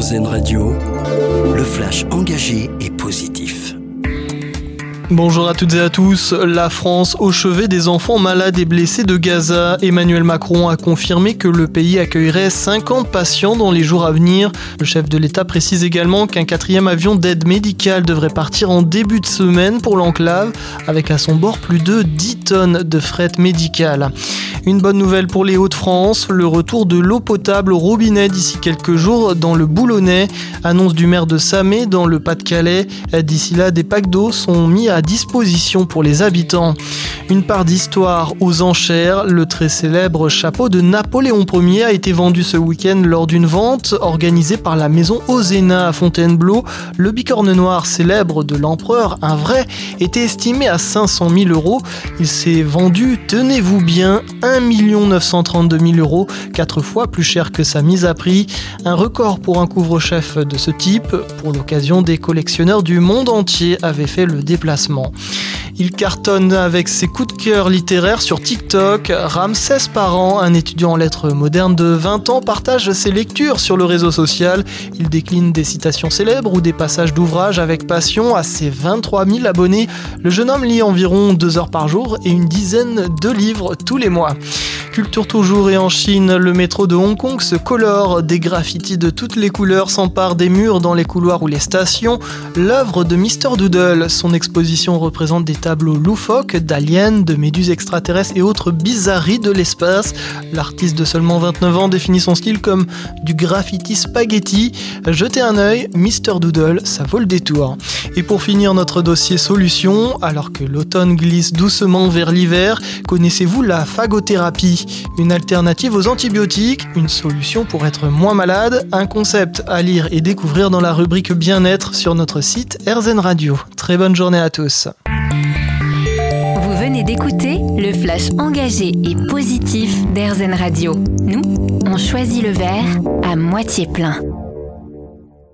Radio, le flash engagé et positif. Bonjour à toutes et à tous. La France au chevet des enfants malades et blessés de Gaza. Emmanuel Macron a confirmé que le pays accueillerait 50 patients dans les jours à venir. Le chef de l'État précise également qu'un quatrième avion d'aide médicale devrait partir en début de semaine pour l'enclave, avec à son bord plus de 10 tonnes de fret médical. Une bonne nouvelle pour les Hauts-de-France, le retour de l'eau potable au robinet d'ici quelques jours dans le Boulonnais. Annonce du maire de Samé dans le Pas-de-Calais. D'ici là, des packs d'eau sont mis à disposition pour les habitants. Une part d'histoire aux enchères, le très célèbre chapeau de Napoléon Ier a été vendu ce week-end lors d'une vente organisée par la maison Ozena à Fontainebleau. Le bicorne noir célèbre de l'empereur, un vrai, était estimé à 500 000 euros. Il s'est vendu, tenez-vous bien, 1 932 000 euros, 4 fois plus cher que sa mise à prix. Un record pour un couvre-chef de ce type. Pour l'occasion, des collectionneurs du monde entier avaient fait le déplacement. Il cartonne avec ses coups de cœur littéraires sur TikTok. Ramsès Parent, un étudiant en lettres modernes de 20 ans, partage ses lectures sur le réseau social. Il décline des citations célèbres ou des passages d'ouvrages avec passion à ses 23 000 abonnés. Le jeune homme lit environ 2 heures par jour et une dizaine de livres tous les mois. Culture toujours et en Chine, le métro de Hong Kong se colore, des graffitis de toutes les couleurs s'emparent des murs dans les couloirs ou les stations. L'œuvre de Mr Doodle, son exposition représente des tableaux loufoques d'aliens, de méduses extraterrestres et autres bizarreries de l'espace. L'artiste de seulement 29 ans définit son style comme du graffiti spaghetti. Jetez un œil, Mr Doodle, ça vaut le détour. Et pour finir notre dossier solution, alors que l'automne glisse doucement vers l'hiver, connaissez-vous la phagothérapie? Une alternative aux antibiotiques, une solution pour être moins malade, un concept à lire et découvrir dans la rubrique bien-être sur notre site RZN Radio. Très bonne journée à tous. Vous venez d'écouter le flash engagé et positif d'RZN Radio. Nous, on choisit le verre à moitié plein.